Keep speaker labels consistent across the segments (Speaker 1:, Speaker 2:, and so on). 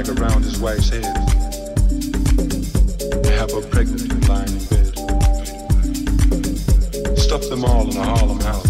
Speaker 1: rag around his wife's head. Have her pregnant and lying in bed. Stuff them all in a Harlem house.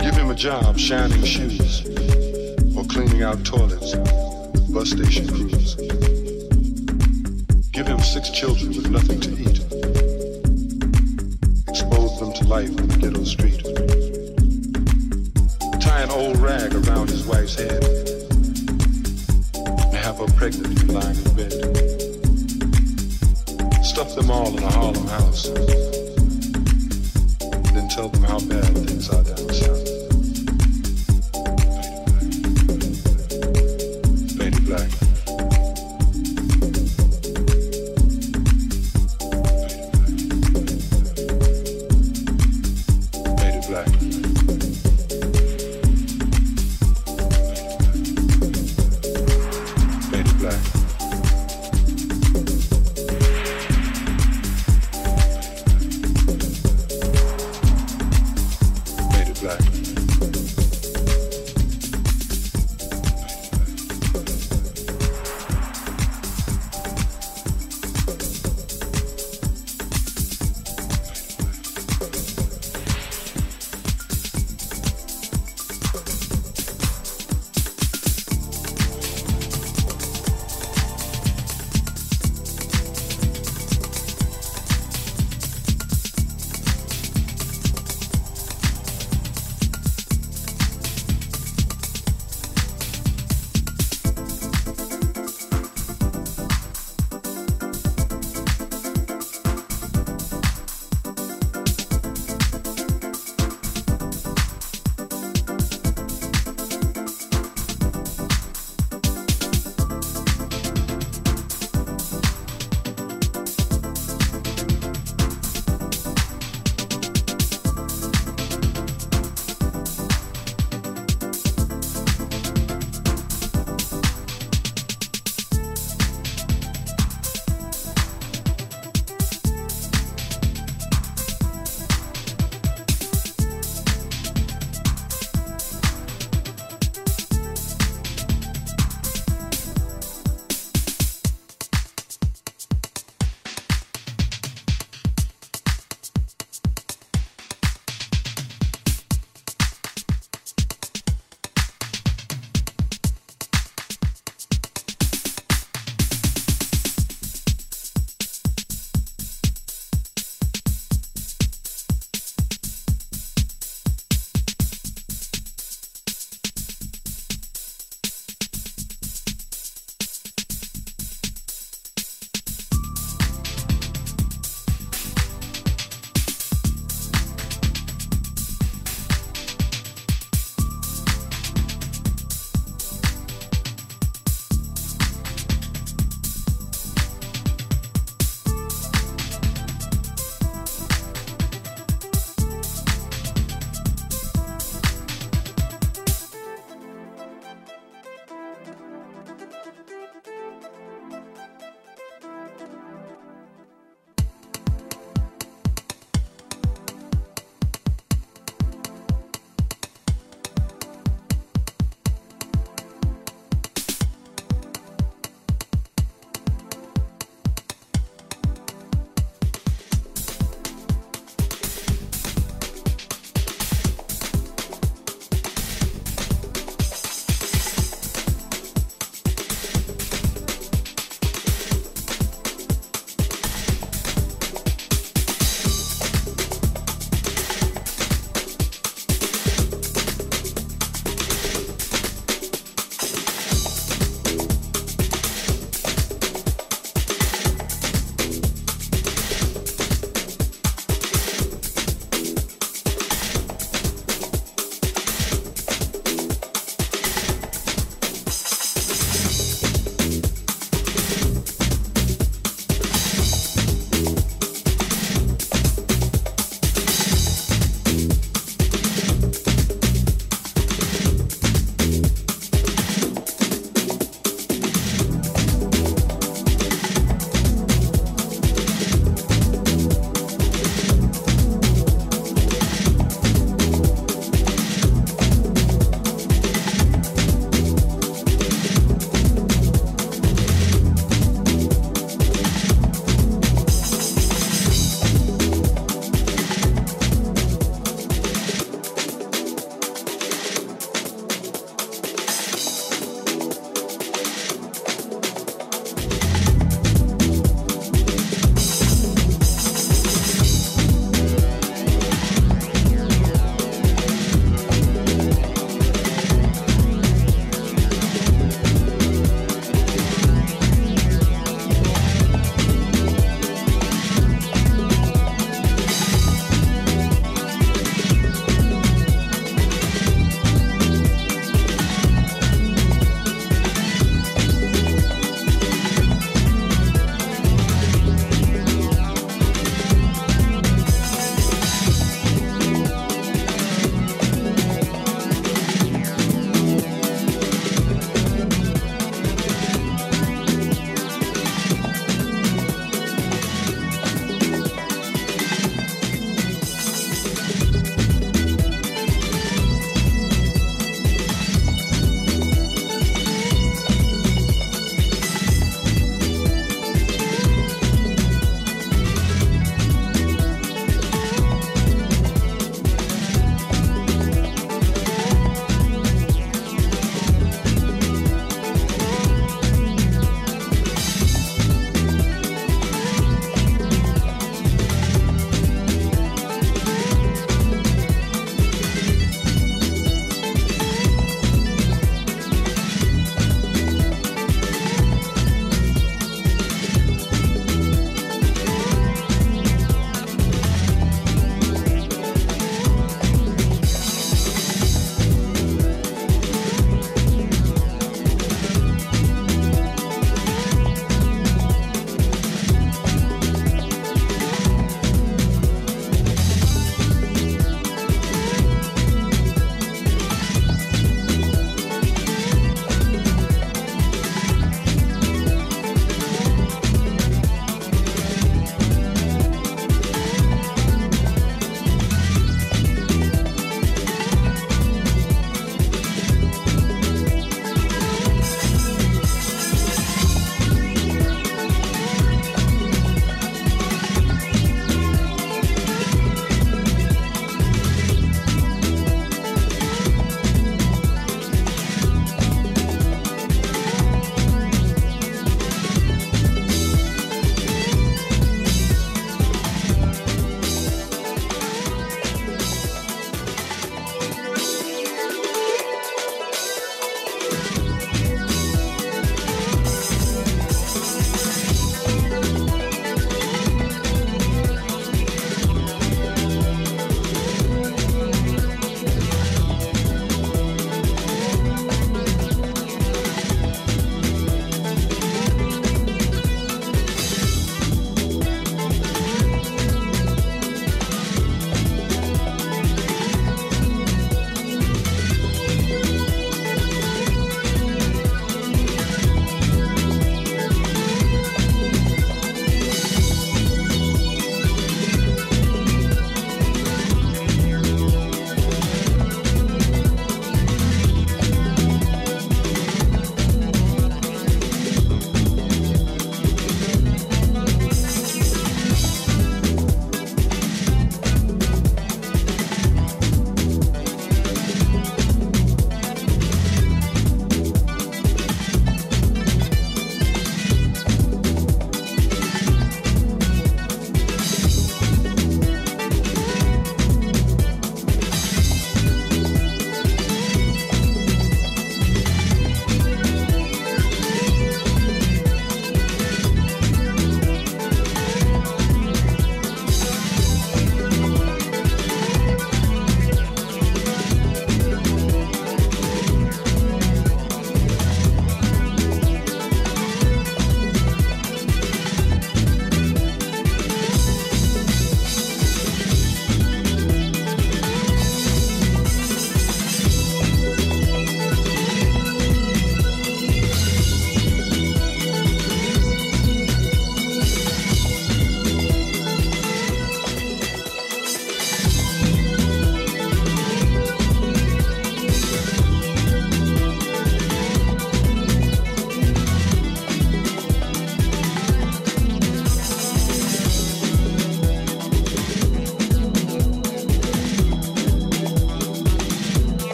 Speaker 1: Give him a job shining shoes or cleaning out toilets.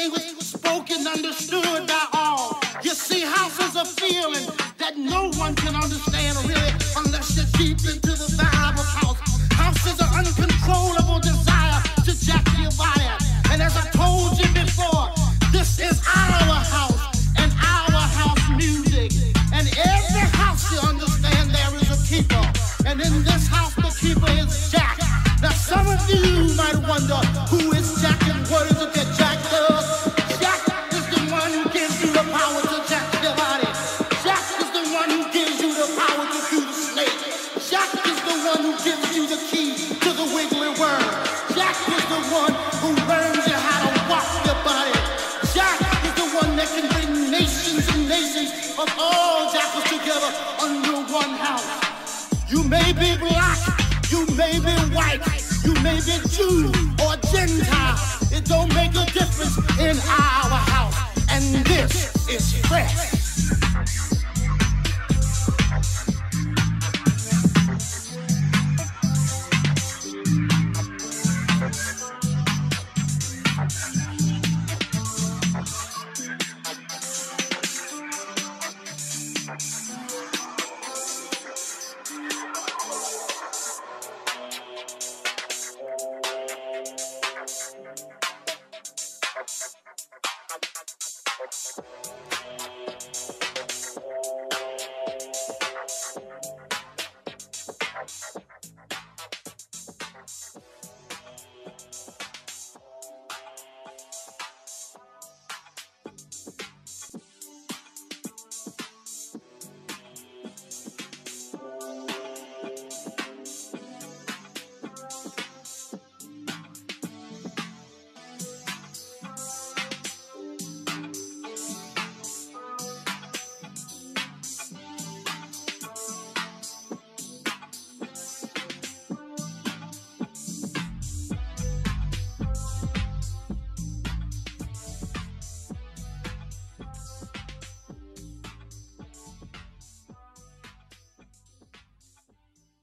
Speaker 2: language spoken, understood by all. You see, house is a feeling that no one can understand really unless you're deep into the vibe.